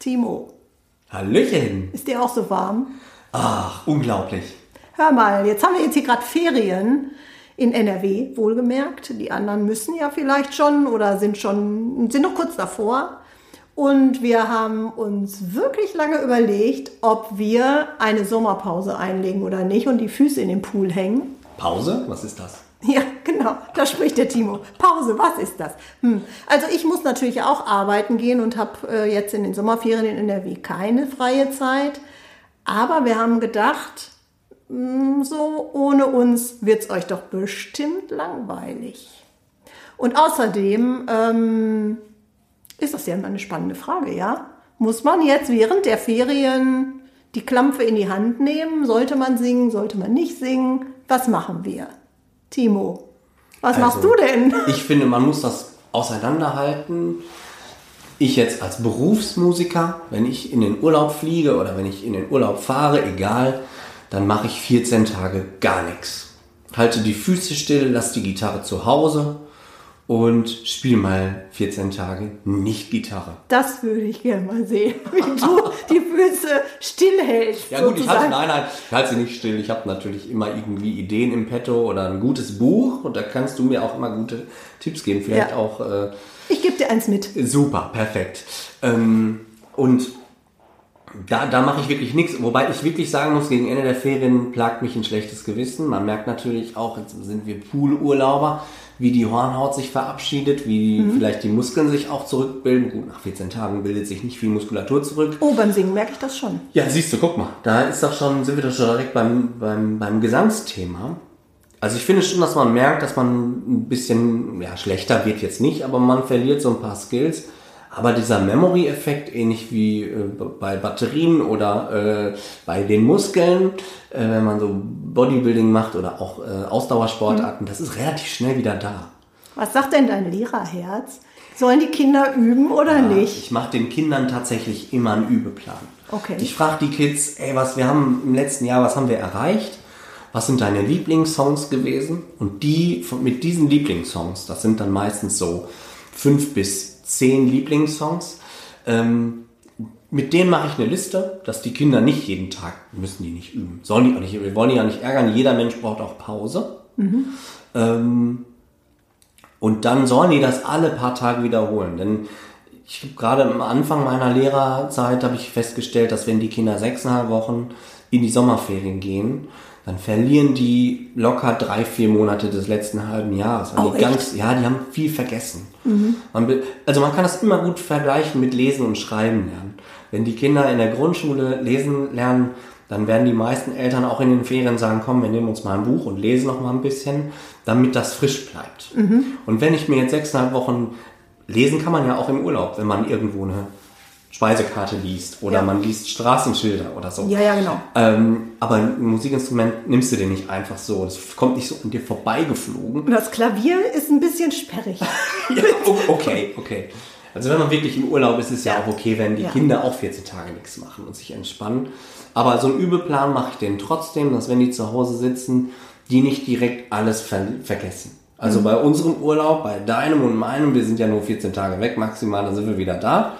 Timo. Hallöchen. Ist dir auch so warm? Ach, unglaublich. Hör mal, jetzt haben wir jetzt hier gerade Ferien in NRW, wohlgemerkt. Die anderen müssen ja vielleicht schon oder sind schon, sind noch kurz davor. Und wir haben uns wirklich lange überlegt, ob wir eine Sommerpause einlegen oder nicht und die Füße in den Pool hängen. Pause? Was ist das? Ja, genau, da spricht der Timo. Pause, was ist das? Hm. Also ich muss natürlich auch arbeiten gehen und habe äh, jetzt in den Sommerferien in NRW keine freie Zeit. Aber wir haben gedacht, mh, hm, so ohne uns wird es euch doch bestimmt langweilig. Und außerdem ähm, ist das ja immer eine spannende Frage, ja? Muss man jetzt während der Ferien die Klampfe in die Hand nehmen? Sollte man singen? Sollte man nicht singen? Was machen wir? Timo, was also, machst du denn? Ich finde, man muss das auseinanderhalten. Ich jetzt als Berufsmusiker, wenn ich in den Urlaub fliege oder wenn ich in den Urlaub fahre, egal, dann mache ich 14 Tage gar nichts. Halte die Füße still, lasse die Gitarre zu Hause und spiele mal 14 Tage nicht Gitarre. Das würde ich gerne mal sehen, wie du die Füße stillhältst. Ja gut, ich halte, nein, nein, ich halte sie nicht still. Ich habe natürlich immer irgendwie Ideen im Petto oder ein gutes Buch und da kannst du mir auch immer gute Tipps geben. Vielleicht ja. auch. Äh, ich gebe dir eins mit. Super, perfekt. Ähm, und da, da mache ich wirklich nichts. Wobei ich wirklich sagen muss, gegen Ende der Ferien plagt mich ein schlechtes Gewissen. Man merkt natürlich auch, jetzt sind wir Poolurlauber wie die Hornhaut sich verabschiedet, wie mhm. vielleicht die Muskeln sich auch zurückbilden. Gut, nach 14 Tagen bildet sich nicht viel Muskulatur zurück. Oh, beim Singen merke ich das schon. Ja, siehst du, guck mal, da ist doch schon, sind wir doch schon direkt beim, beim, beim Gesangsthema. Also ich finde schon, dass man merkt, dass man ein bisschen, ja, schlechter wird jetzt nicht, aber man verliert so ein paar Skills. Aber dieser Memory-Effekt, ähnlich wie äh, bei Batterien oder äh, bei den Muskeln, äh, wenn man so Bodybuilding macht oder auch äh, Ausdauersportarten, mhm. das ist relativ schnell wieder da. Was sagt denn dein Lehrerherz? Sollen die Kinder üben oder ja, nicht? Ich mache den Kindern tatsächlich immer einen Übeplan. Okay. Ich frage die Kids, ey, was wir haben im letzten Jahr, was haben wir erreicht? Was sind deine Lieblingssongs gewesen? Und die mit diesen Lieblingssongs, das sind dann meistens so fünf bis zehn Lieblingssongs, ähm, mit denen mache ich eine Liste, dass die Kinder nicht jeden Tag, müssen die nicht üben. Sollen die auch nicht, wir wollen die ja nicht ärgern, jeder Mensch braucht auch Pause. Mhm. Ähm, und dann sollen die das alle paar Tage wiederholen. Denn ich habe gerade am Anfang meiner Lehrerzeit habe ich festgestellt, dass wenn die Kinder sechseinhalb Wochen in die Sommerferien gehen, dann verlieren die locker drei, vier Monate des letzten halben Jahres. Oh, die ganz, ja, die haben viel vergessen. Mhm. Man, also man kann das immer gut vergleichen mit Lesen und Schreiben lernen. Wenn die Kinder in der Grundschule lesen lernen, dann werden die meisten Eltern auch in den Ferien sagen, komm, wir nehmen uns mal ein Buch und lesen noch mal ein bisschen, damit das frisch bleibt. Mhm. Und wenn ich mir jetzt sechseinhalb Wochen lesen kann man ja auch im Urlaub, wenn man irgendwo eine Speisekarte liest oder ja. man liest Straßenschilder oder so. Ja, ja, genau. Ähm, aber ein Musikinstrument nimmst du dir nicht einfach so. Das kommt nicht so an dir vorbeigeflogen. Und das Klavier ist ein bisschen sperrig. ja, okay, okay. Also wenn man wirklich im Urlaub ist, ist es ja, ja auch okay, wenn die ja. Kinder auch 14 Tage nichts machen und sich entspannen. Aber so einen Übeplan mache ich denen trotzdem, dass wenn die zu Hause sitzen, die nicht direkt alles ver vergessen. Also mhm. bei unserem Urlaub, bei deinem und meinem, wir sind ja nur 14 Tage weg maximal, dann sind wir wieder da.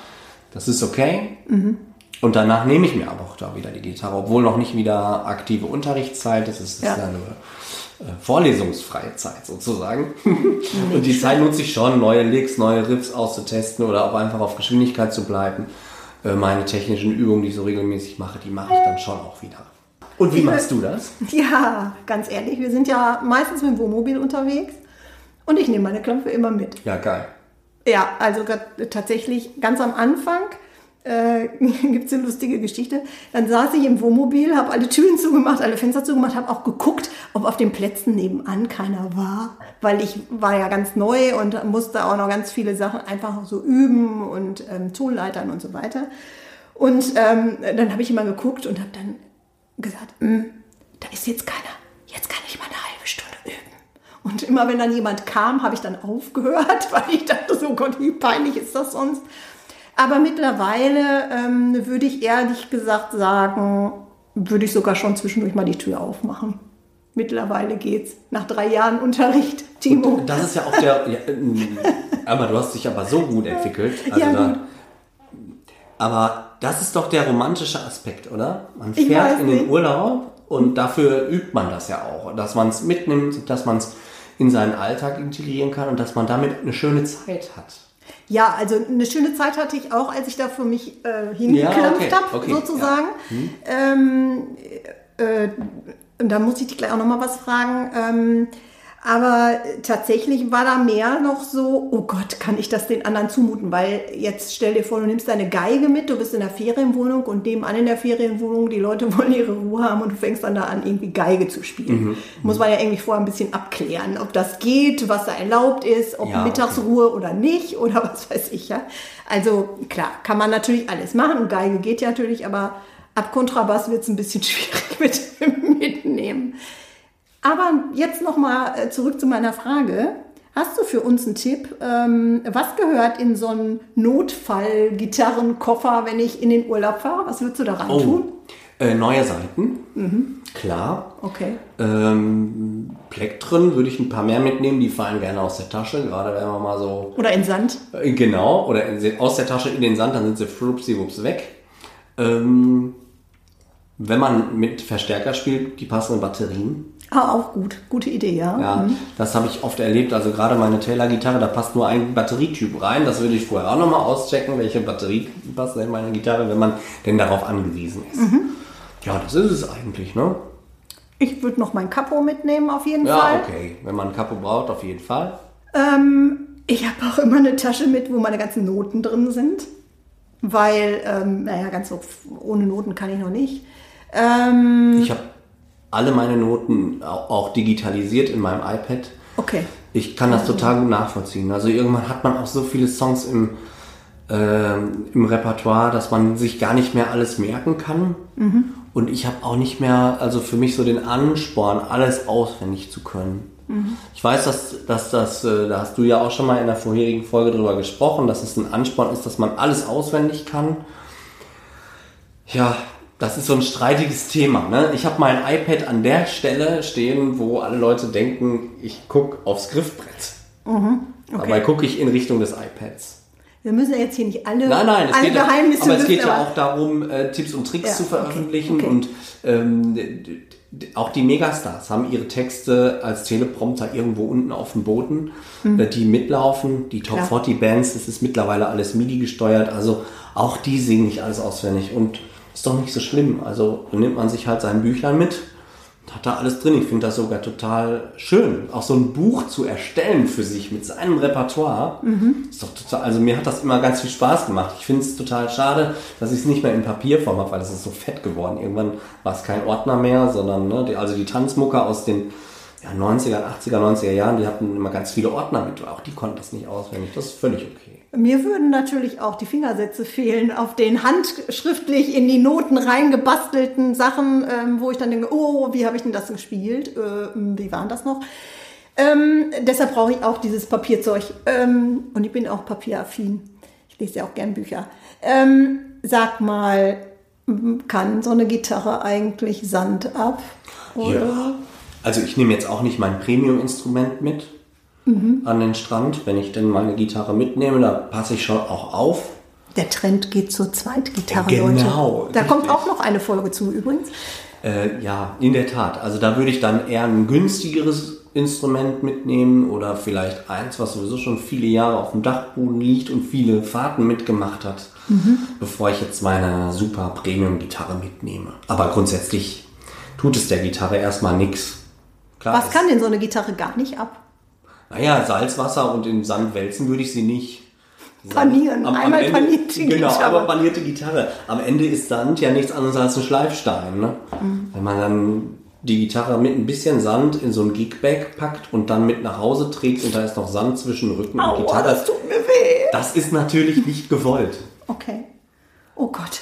Das ist okay. Mhm. Und danach nehme ich mir aber auch da wieder die Gitarre, obwohl noch nicht wieder aktive Unterrichtszeit ist. Es ist ja, ja nur äh, vorlesungsfreie Zeit sozusagen. und die Zeit nutze ich schon, neue Licks, neue Riffs auszutesten oder auch einfach auf Geschwindigkeit zu bleiben. Äh, meine technischen Übungen, die ich so regelmäßig mache, die mache ich dann schon auch wieder. Und wie machst du das? Ja, ganz ehrlich, wir sind ja meistens mit dem Wohnmobil unterwegs und ich nehme meine Klampfe immer mit. Ja, geil. Ja, also tatsächlich ganz am Anfang äh, gibt es eine lustige Geschichte. Dann saß ich im Wohnmobil, habe alle Türen zugemacht, alle Fenster zugemacht, habe auch geguckt, ob auf den Plätzen nebenan keiner war, weil ich war ja ganz neu und musste auch noch ganz viele Sachen einfach so üben und ähm, Tonleitern und so weiter. Und ähm, dann habe ich immer geguckt und habe dann gesagt, hm, da ist jetzt keiner, jetzt kann ich mal üben. Und immer wenn dann jemand kam, habe ich dann aufgehört, weil ich dachte, so Gott, wie peinlich ist das sonst? Aber mittlerweile ähm, würde ich ehrlich gesagt sagen, würde ich sogar schon zwischendurch mal die Tür aufmachen. Mittlerweile geht's. Nach drei Jahren Unterricht, Timo. Und das ist ja auch der. Ja, aber du hast dich aber so gut entwickelt. Also ja, da, aber das ist doch der romantische Aspekt, oder? Man fährt in den Urlaub und dafür übt man das ja auch. Dass man es mitnimmt, dass man es in seinen Alltag integrieren kann und dass man damit eine schöne Zeit hat. Ja, also eine schöne Zeit hatte ich auch, als ich da für mich äh, hingeklampft ja, okay, habe, okay, sozusagen. Ja. Hm. Ähm, äh, und da muss ich dich gleich auch nochmal was fragen. Ähm, aber tatsächlich war da mehr noch so, oh Gott, kann ich das den anderen zumuten? Weil jetzt stell dir vor, du nimmst deine Geige mit, du bist in der Ferienwohnung und nebenan in der Ferienwohnung, die Leute wollen ihre Ruhe haben und du fängst dann da an, irgendwie Geige zu spielen. Mhm. Muss man ja irgendwie vorher ein bisschen abklären, ob das geht, was da erlaubt ist, ob ja, Mittagsruhe okay. oder nicht oder was weiß ich, ja. Also klar, kann man natürlich alles machen Geige geht ja natürlich, aber ab Kontrabass wird es ein bisschen schwierig mit mitnehmen. Aber jetzt nochmal äh, zurück zu meiner Frage. Hast du für uns einen Tipp? Ähm, was gehört in so einen Notfall-Gitarrenkoffer, wenn ich in den Urlaub fahre? Was würdest du da rein oh. tun? Äh, neue Seiten, mhm. klar. Okay. Ähm, Plektren würde ich ein paar mehr mitnehmen, die fallen gerne aus der Tasche, gerade wenn man mal so. Oder in Sand. Äh, genau, oder in, aus der Tasche in den Sand, dann sind sie flupsiwups weg. Ähm, wenn man mit Verstärker spielt, die passenden Batterien. Ah, auch gut. Gute Idee, ja. Ja, mhm. das habe ich oft erlebt. Also gerade meine Taylor-Gitarre, da passt nur ein Batterietyp rein. Das würde ich vorher auch nochmal auschecken, welche Batterie passt in meine Gitarre, wenn man denn darauf angewiesen ist. Mhm. Ja, das ist es eigentlich, ne? Ich würde noch mein Capo mitnehmen, auf jeden ja, Fall. Ja, okay. Wenn man ein Capo braucht, auf jeden Fall. Ähm, ich habe auch immer eine Tasche mit, wo meine ganzen Noten drin sind. Weil, ähm, naja, ganz so ohne Noten kann ich noch nicht. Ähm, ich habe alle meine Noten auch digitalisiert in meinem iPad. Okay. Ich kann das total gut nachvollziehen. Also irgendwann hat man auch so viele Songs im, äh, im Repertoire, dass man sich gar nicht mehr alles merken kann. Mhm. Und ich habe auch nicht mehr, also für mich so den Ansporn, alles auswendig zu können. Mhm. Ich weiß, dass, dass das, äh, da hast du ja auch schon mal in der vorherigen Folge drüber gesprochen, dass es ein Ansporn ist, dass man alles auswendig kann. Ja, das ist so ein streitiges Thema. Ne? Ich habe mein iPad an der Stelle stehen, wo alle Leute denken, ich gucke aufs Griffbrett. Mhm, okay. Dabei gucke ich in Richtung des iPads. Wir müssen ja jetzt hier nicht alle, nein, nein, alle Geheimnisse Aber es geht ja auch darum, äh, Tipps und Tricks ja, zu veröffentlichen. Okay, okay. Und ähm, auch die Megastars haben ihre Texte als Teleprompter irgendwo unten auf dem Boden, mhm. Die mitlaufen. Die Top Klar. 40 Bands, das ist mittlerweile alles MIDI gesteuert. Also auch die singen nicht alles auswendig. Und ist doch nicht so schlimm. Also nimmt man sich halt sein Büchlein mit, hat da alles drin. Ich finde das sogar total schön, auch so ein Buch zu erstellen für sich mit seinem Repertoire. Mhm. Ist doch total, also mir hat das immer ganz viel Spaß gemacht. Ich finde es total schade, dass ich es nicht mehr in Papierform habe, weil es ist so fett geworden. Irgendwann war es kein Ordner mehr, sondern ne, die, also die Tanzmucker aus den ja, 90er, 80er, 90er Jahren, die hatten immer ganz viele Ordner mit. Auch die konnten das nicht auswendig. Das ist völlig okay. Mir würden natürlich auch die Fingersätze fehlen auf den handschriftlich in die Noten reingebastelten Sachen, ähm, wo ich dann denke, oh, wie habe ich denn das gespielt? Äh, wie waren das noch? Ähm, deshalb brauche ich auch dieses Papierzeug. Ähm, und ich bin auch papieraffin. Ich lese ja auch gern Bücher. Ähm, sag mal, kann so eine Gitarre eigentlich Sand ab? Oder? Ja. Also ich nehme jetzt auch nicht mein Premium-Instrument mit mhm. an den Strand. Wenn ich denn meine Gitarre mitnehme, da passe ich schon auch auf. Der Trend geht zur Zweitgitarre, genau, Leute. Da kommt auch noch eine Folge zu übrigens. Äh, ja, in der Tat. Also da würde ich dann eher ein günstigeres Instrument mitnehmen oder vielleicht eins, was sowieso schon viele Jahre auf dem Dachboden liegt und viele Fahrten mitgemacht hat, mhm. bevor ich jetzt meine super Premium-Gitarre mitnehme. Aber grundsätzlich tut es der Gitarre erstmal nichts. Was kann denn so eine Gitarre gar nicht ab? Naja, Salzwasser und in Sand wälzen würde ich sie nicht. Panieren. Am, am Einmal Ende, panierte Genau, Gitarre. aber panierte Gitarre. Am Ende ist Sand ja nichts anderes als ein Schleifstein. Ne? Mhm. Wenn man dann die Gitarre mit ein bisschen Sand in so ein Gigbag packt und dann mit nach Hause trägt und da ist noch Sand zwischen Rücken und Aua, Gitarre. das tut mir weh. Das ist natürlich nicht gewollt. Okay. Oh Gott,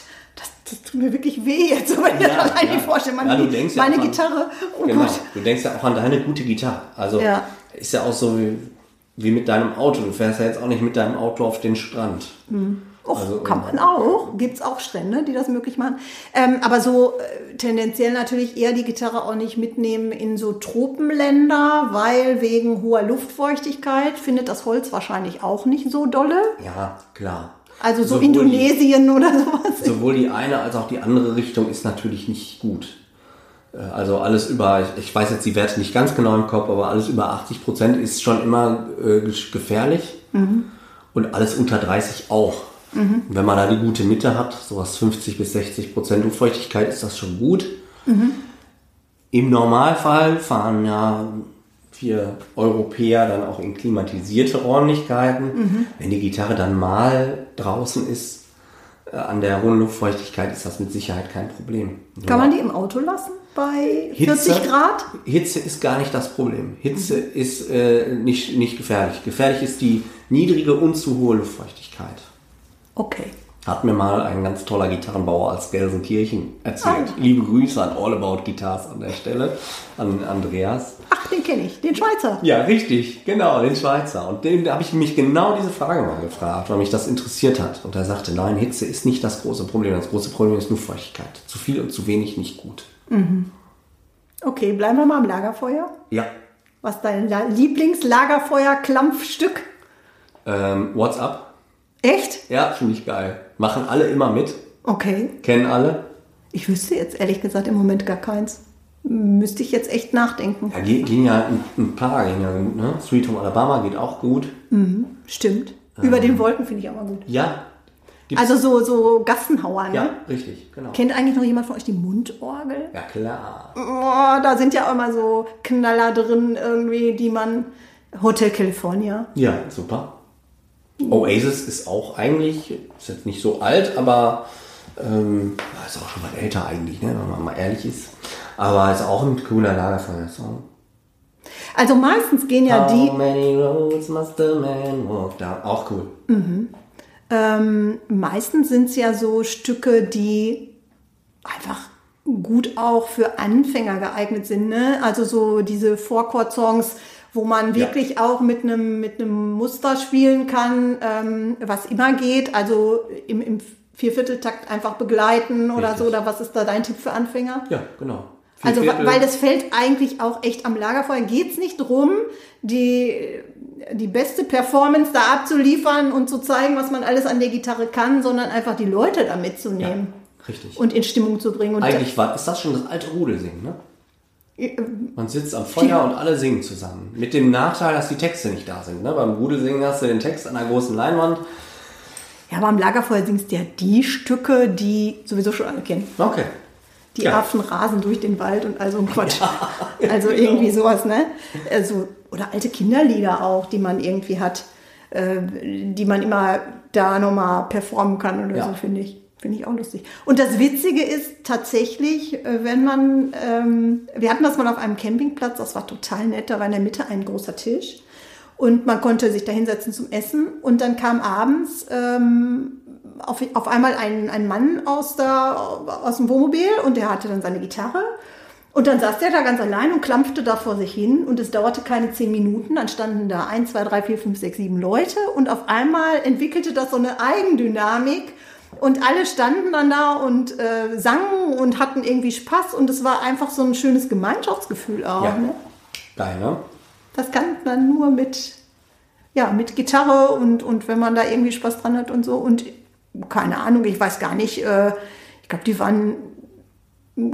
das, tut mir wirklich weh jetzt, wenn ich Ja, das allein ja. vorstelle. Meine, Ja, du denkst ja meine auch an- Gitarre, oh Genau. Gott. Du denkst ja auch an deine gute Gitarre. Also Ja. ist ja auch so wie, wie mit deinem Auto. Du fährst ja jetzt auch nicht mit deinem Auto auf den Strand. Och, Also, kann man auch. Gibt es auch Strände, die das möglich machen. Ähm, aber so äh, tendenziell natürlich eher die Gitarre auch nicht mitnehmen in so Tropenländer, weil wegen hoher Luftfeuchtigkeit findet das Holz wahrscheinlich auch nicht so dolle. Ja, klar. Also so Sowohl die- Indonesien oder sowas. Sowohl die eine als auch die andere Richtung ist natürlich nicht gut. Äh, Also alles über, ich- weiß jetzt die Werte nicht ganz genau im Kopf, aber alles über 80 Prozent ist schon immer äh, gefährlich und alles unter 30 auch. Und Wenn man da die gute Mitte hat, sowas 50 bis 60 Prozent Luftfeuchtigkeit, ist das schon gut. Im Normalfall fahren ja wir Europäer dann auch in klimatisierte Räumlichkeiten. Wenn die Gitarre dann mal draußen ist, äh, an der hohen Luftfeuchtigkeit ist das mit Sicherheit kein Problem. Kann man die im Auto lassen bei 40 Grad? Hitze ist gar nicht das Problem. Hitze ist äh, nicht, nicht gefährlich. Gefährlich ist die niedrige und zu hohe Luftfeuchtigkeit. Okay. Hat mir mal ein ganz toller Gitarrenbauer aus Gelsenkirchen erzählt. Ah. Liebe Grüße an All About Guitars an der Stelle, an Andreas. Ach, den kenne ich, den Schweizer. Ja, richtig, genau, den Schweizer. Und den habe ich mich genau diese Frage mal gefragt, weil mich das interessiert hat. Und er sagte, nein, Hitze ist nicht das große Problem. Das große Problem ist Luftfeuchtigkeit. Zu viel und zu wenig nicht gut. Okay, bleiben wir mal am Lagerfeuer. Ja. Was ist dein La Lieblingslagerfeuer-Klampfstück? Ähm, WhatsApp? Echt? Ja, finde ich geil. Machen alle immer mit. Okay. Kennen alle. Ich wüsste jetzt ehrlich gesagt im Moment gar keins. Müsste ich jetzt echt nachdenken. Ja, gehen ja ein, ein paar, gehen ja, ne? Sweet Home Alabama geht auch gut. Stimmt. Über den Wolken finde ich auch mal gut. Ja. Gibt's- Also so, so Gassenhauer, ne? ja, richtig, genau. Kennt eigentlich noch jemand von euch die Mundorgel? Ja, klar. Oh, da sind ja auch immer so Knaller drin irgendwie, die man... Hotel California. Ja, super. Oasis ist auch eigentlich, ist jetzt nicht so alt, aber ähm, ist auch schon mal älter eigentlich, ne, wenn man mal ehrlich ist. Aber ist auch ein cooler Lagerfeuer-Song. Also meistens gehen ja die... How many roads must a man walk down? Auch cool. Ähm, meistens sind es ja so Stücke, die einfach gut auch für Anfänger geeignet sind. Ne? Also so diese Vorchord-Songs, wo man wirklich auch mit einem mit einem Muster spielen kann, ähm, was immer geht. Also im, im Viervierteltakt einfach begleiten oder Richtig. so. Oder was ist da dein Tipp für Anfänger? Ja, genau. Vier Also, Viertel. weil das fällt eigentlich auch echt am Lagerfeuer. Geht es nicht drum, die, die beste Performance da abzuliefern und zu zeigen, was man alles an der Gitarre kann, sondern einfach die Leute da ja, mitzunehmen richtig. und in Stimmung zu bringen. Und Eigentlich war, ist das schon das alte Rudelsingen, ne? Man sitzt am Feuer und alle singen zusammen. Mit dem Nachteil, dass die Texte nicht da sind. Ne? Beim Rudelsingen hast du den Text an einer großen Leinwand. ja, aber am Lagerfeuer singst du ja die Stücke, die sowieso schon alle kennen. Okay. Die Ja. Affen rasen durch den Wald und all so ein Quatsch. also irgendwie sowas, ne? Also, oder alte Kinderlieder auch, die man irgendwie hat, äh, die man immer da nochmal performen kann oder Ja. so, finde ich. Finde ich auch lustig. Und das Witzige ist tatsächlich, äh, wenn man, ähm, wir hatten das mal auf einem Campingplatz, das war total nett, da war in der Mitte ein großer Tisch und man konnte sich da hinsetzen zum Essen und dann kam abends ähm, auf, auf einmal ein, ein Mann aus, der, aus dem Wohnmobil und der hatte dann seine Gitarre. Und dann saß der da ganz allein und klampfte da vor sich hin und es dauerte keine zehn Minuten. Dann standen da ein, zwei, drei, vier, fünf, sechs, sieben Leute und auf einmal entwickelte das so eine Eigendynamik und alle standen dann da und äh, sangen und hatten irgendwie Spaß und es war einfach so ein schönes Gemeinschaftsgefühl auch. Ja. Ne? Geil, ne? Das kann man nur mit, ja, mit Gitarre und, und wenn man da irgendwie Spaß dran hat und so. Und keine Ahnung, ich weiß gar nicht, äh, ich glaube, die waren,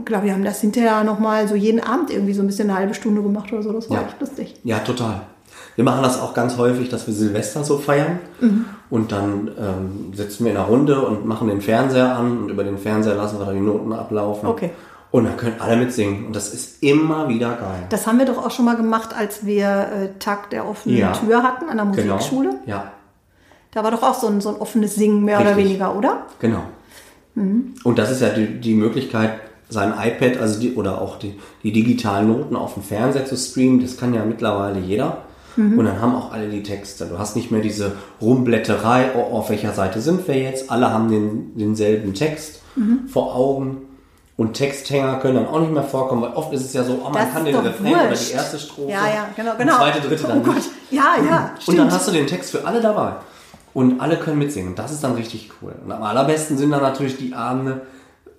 glaube wir haben das hinterher nochmal so jeden Abend irgendwie so ein bisschen eine halbe Stunde gemacht oder so. Das war Ja. echt lustig. Ja, total. Wir machen das auch ganz häufig, dass wir Silvester so feiern. Und dann ähm, sitzen wir in einer Runde und machen den Fernseher an und über den Fernseher lassen wir da die Noten ablaufen. Okay. Und dann können alle mitsingen. Und das ist immer wieder geil. Das haben wir doch auch schon mal gemacht, als wir äh, Tag der offenen Ja. Tür hatten an der Genau. Musikschule. Ja. Da war doch auch so ein, so ein offenes Singen mehr Richtig. oder weniger, oder? Genau. Mhm. Und das ist ja die, die Möglichkeit, sein iPad also die, oder auch die, die digitalen Noten auf dem Fernseher zu streamen. Das kann ja mittlerweile jeder. Mhm. Und dann haben auch alle die Texte. Du hast nicht mehr diese Rumblätterei, oh, auf welcher Seite sind wir jetzt. Alle haben den, denselben Text mhm. vor Augen. Und Texthänger können dann auch nicht mehr vorkommen, weil oft ist es ja so, oh, man das kann den Refrain wurscht. oder die erste Strophe, ja, ja, genau, genau. zweite, dritte dann oh nicht. Ja, ja, Und stimmt. dann hast du den Text für alle dabei. Und alle können mitsingen. Das ist dann richtig cool. Und am allerbesten sind dann natürlich die Abende,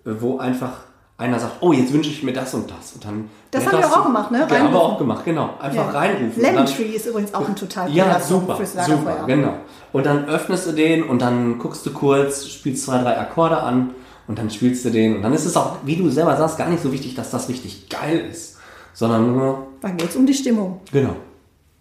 wo einfach einer sagt, oh, jetzt wünsche ich mir das und das. Und dann das haben wir auch gemacht, ne? Ja, haben wir auch gemacht, genau. Einfach ja. reinrufen. Lemon Tree ist übrigens auch ein total Ja, super, super, genau. Und dann öffnest du den und dann guckst du kurz, spielst zwei, drei Akkorde an und dann spielst du den. Und dann ist es auch, wie du selber sagst, gar nicht so wichtig, dass das richtig geil ist, sondern nur... Dann geht es um die Stimmung. Genau.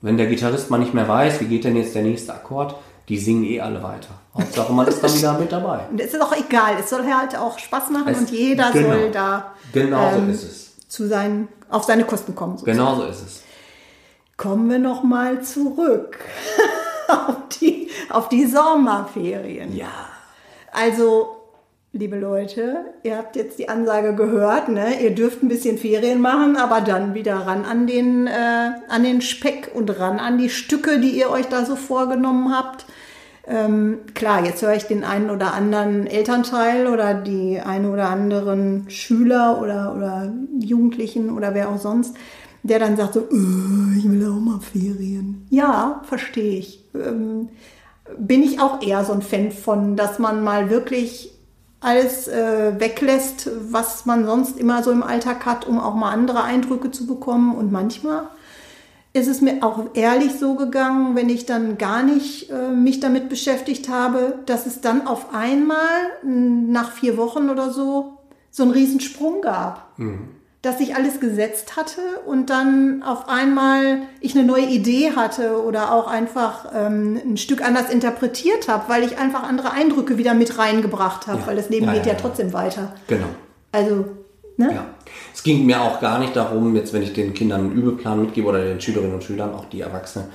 Wenn der Gitarrist mal nicht mehr weiß, wie geht denn jetzt der nächste Akkord, die singen eh alle weiter. Hauptsache man ist dann wieder mit dabei. Und es ist auch egal, es soll halt auch Spaß machen es, und jeder genau, soll da genau ähm, so ist es. Zu seinen, auf seine Kosten kommen. Sozusagen. Genau so ist es. Kommen wir noch mal zurück auf, die, auf die Sommerferien. Ja. Also liebe Leute, ihr habt jetzt die Ansage gehört, ne? ihr dürft ein bisschen Ferien machen, aber dann wieder ran an den, äh, an den Speck und ran an die Stücke, die ihr euch da so vorgenommen habt. Ähm, klar, jetzt höre ich den einen oder anderen Elternteil oder die einen oder anderen Schüler oder, oder Jugendlichen oder wer auch sonst, der dann sagt so, äh, ich will auch mal Ferien. Ja, verstehe ich. Ähm, bin ich auch eher so ein Fan von, dass man mal wirklich alles äh, weglässt, was man sonst immer so im Alltag hat, um auch mal andere Eindrücke zu bekommen. Und manchmal ist es mir auch ehrlich so gegangen, wenn ich dann gar nicht äh, mich damit beschäftigt habe, dass es dann auf einmal nach vier Wochen oder so so einen Riesensprung gab. Mhm dass sich alles gesetzt hatte und dann auf einmal ich eine neue Idee hatte oder auch einfach ähm, ein Stück anders interpretiert habe, weil ich einfach andere Eindrücke wieder mit reingebracht habe, ja. weil das Leben ja, geht ja, ja, trotzdem weiter. Genau. Also, ne? Ja. Es ging mir auch gar nicht darum, jetzt wenn ich den Kindern einen Übelplan mitgebe oder den Schülerinnen und Schülern, auch die Erwachsenen,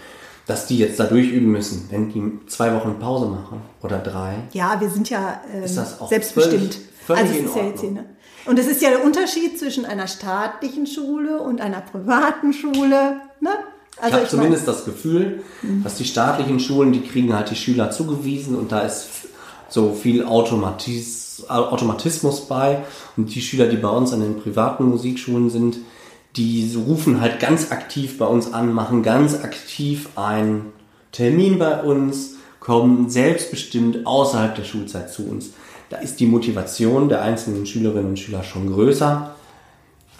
dass die jetzt da durchüben müssen, wenn die zwei Wochen Pause machen oder drei. Ja, wir sind ja ähm, selbstbestimmt. Völlig, völlig also in Ordnung. Und es ist ja der Unterschied zwischen einer staatlichen Schule und einer privaten Schule. Ne? Also ich habe zumindest das Gefühl, dass die staatlichen Schulen, die kriegen halt die Schüler zugewiesen und da ist so viel Automatis Automatismus bei. Und die Schüler, die bei uns an den privaten Musikschulen sind, die rufen halt ganz aktiv bei uns an, machen ganz aktiv einen Termin bei uns, kommen selbstbestimmt außerhalb der Schulzeit zu uns. Da ist die Motivation der einzelnen Schülerinnen und Schüler schon größer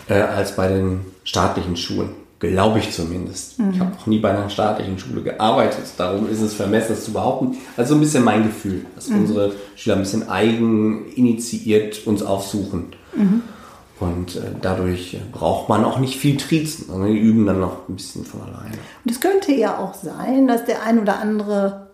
äh, als bei den staatlichen Schulen. Glaube ich zumindest. Mhm. Ich habe noch nie bei einer staatlichen Schule gearbeitet. Darum ist es vermessen, das zu behaupten. Also ein bisschen mein Gefühl, dass mhm. unsere Schüler ein bisschen eigen initiiert uns aufsuchen. Mhm. Und äh, dadurch braucht man auch nicht viel Triezen. Also die üben dann noch ein bisschen von alleine. Und es könnte ja auch sein, dass der ein oder andere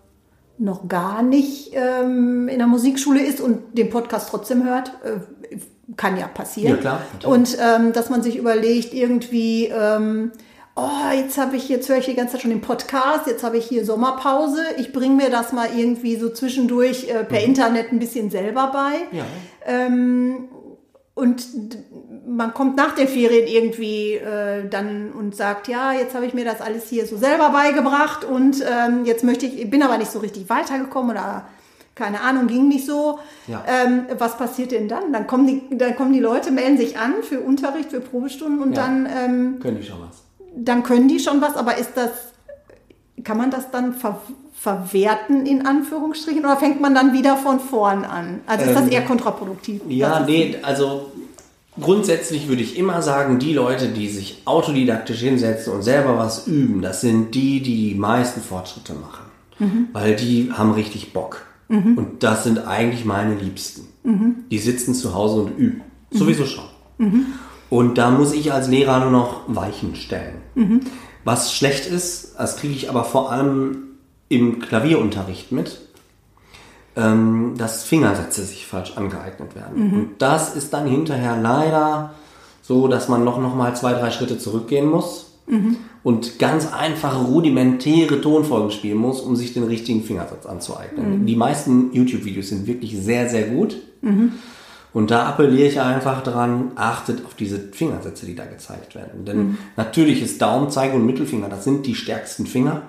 noch gar nicht ähm, in der Musikschule ist und den Podcast trotzdem hört, äh, kann ja passieren. Ja, klar. Und ähm, dass man sich überlegt, irgendwie, ähm, oh, jetzt habe ich, jetzt höre ich die ganze Zeit schon den Podcast, jetzt habe ich hier Sommerpause, ich bringe mir das mal irgendwie so zwischendurch äh, per mhm. Internet ein bisschen selber bei. Ja. Ähm, und man kommt nach den Ferien irgendwie äh, dann und sagt, ja, jetzt habe ich mir das alles hier so selber beigebracht und ähm, jetzt möchte ich, bin aber nicht so richtig weitergekommen oder keine Ahnung, ging nicht so. Ja. Ähm, was passiert denn dann? Dann kommen die, dann kommen die Leute, melden sich an für Unterricht, für Probestunden und ja. dann ähm, können die schon was. Dann können die schon was, aber ist das, kann man das dann ver verwerten in Anführungsstrichen oder fängt man dann wieder von vorn an? Also ist das ähm, eher kontraproduktiv? Ja, nee, also grundsätzlich würde ich immer sagen, die Leute, die sich autodidaktisch hinsetzen und selber was üben, das sind die, die die meisten Fortschritte machen. Mhm. Weil die haben richtig Bock. Mhm. Und das sind eigentlich meine Liebsten. Mhm. Die sitzen zu Hause und üben. Mhm. Sowieso schon. Mhm. Und da muss ich als Lehrer nur noch Weichen stellen. Mhm. Was schlecht ist, das kriege ich aber vor allem im Klavierunterricht mit, ähm, dass Fingersätze sich falsch angeeignet werden. Mhm. Und das ist dann hinterher leider so, dass man noch, noch mal zwei, drei Schritte zurückgehen muss mhm. und ganz einfache, rudimentäre Tonfolgen spielen muss, um sich den richtigen Fingersatz anzueignen. Mhm. Die meisten YouTube-Videos sind wirklich sehr, sehr gut. Mhm. Und da appelliere ich einfach dran, achtet auf diese Fingersätze, die da gezeigt werden. Denn mhm. natürlich ist Daumen, Zeige und Mittelfinger, das sind die stärksten Finger.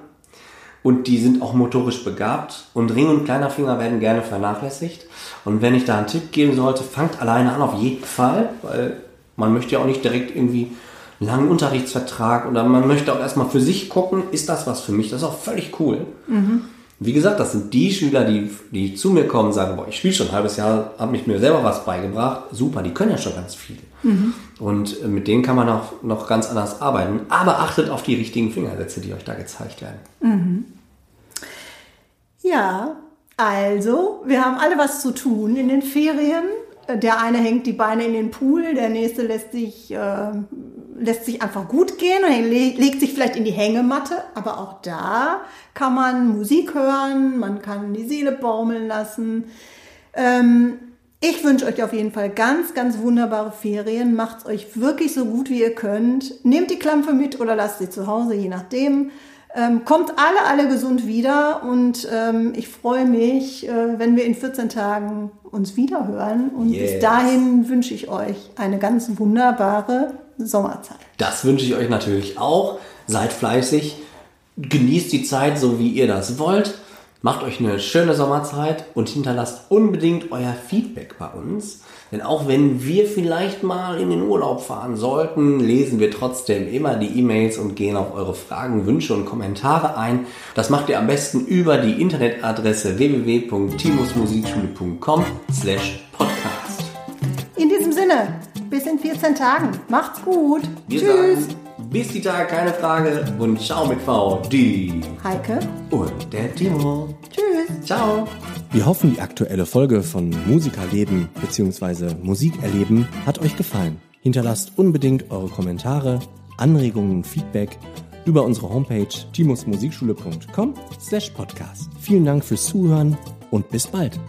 Und die sind auch motorisch begabt. Und Ring und kleiner Finger werden gerne vernachlässigt. Und wenn ich da einen Tipp geben sollte, fangt alleine an auf jeden Fall, weil man möchte ja auch nicht direkt irgendwie einen langen Unterrichtsvertrag oder man möchte auch erstmal für sich gucken, ist das was für mich? Das ist auch völlig cool. Mhm. Wie gesagt, das sind die Schüler, die, die zu mir kommen und sagen, boah, ich spiele schon ein halbes Jahr, habe mich mir selber was beigebracht. Super, die können ja schon ganz viel. Mhm. Und äh, mit denen kann man auch noch ganz anders arbeiten. Aber achtet auf die richtigen Fingersätze, die euch da gezeigt werden. Mhm. Ja, also, wir haben alle was zu tun in den Ferien. Der eine hängt die Beine in den Pool, der nächste lässt sich, äh, lässt sich einfach gut gehen und legt sich vielleicht in die Hängematte. Aber auch da kann man Musik hören, man kann die Seele baumeln lassen. Ähm, ich wünsche euch auf jeden Fall ganz, ganz wunderbare Ferien. Macht's euch wirklich so gut wie ihr könnt. Nehmt die Klampe mit oder lasst sie zu Hause, je nachdem. Ähm, kommt alle, alle gesund wieder und ähm, ich freue mich, äh, wenn wir in 14 Tagen uns wieder hören. Und yes. bis dahin wünsche ich euch eine ganz wunderbare Sommerzeit. Das wünsche ich euch natürlich auch. Seid fleißig, genießt die Zeit so, wie ihr das wollt. Macht euch eine schöne Sommerzeit und hinterlasst unbedingt euer Feedback bei uns. Denn auch wenn wir vielleicht mal in den Urlaub fahren sollten, lesen wir trotzdem immer die E-Mails und gehen auf eure Fragen, Wünsche und Kommentare ein. Das macht ihr am besten über die Internetadresse www.timusmusikschule.com slash podcast. In diesem Sinne, bis in 14 Tagen. Macht's gut. Wir Tschüss. Bis die Tage, keine Frage. Und ciao mit V. Die Heike und der Timo. Tschüss. Ciao. Wir hoffen, die aktuelle Folge von Musikerleben bzw. Musikerleben hat euch gefallen. Hinterlasst unbedingt eure Kommentare, Anregungen und Feedback über unsere Homepage timusmusikschule.com slash podcast. Vielen Dank fürs Zuhören und bis bald.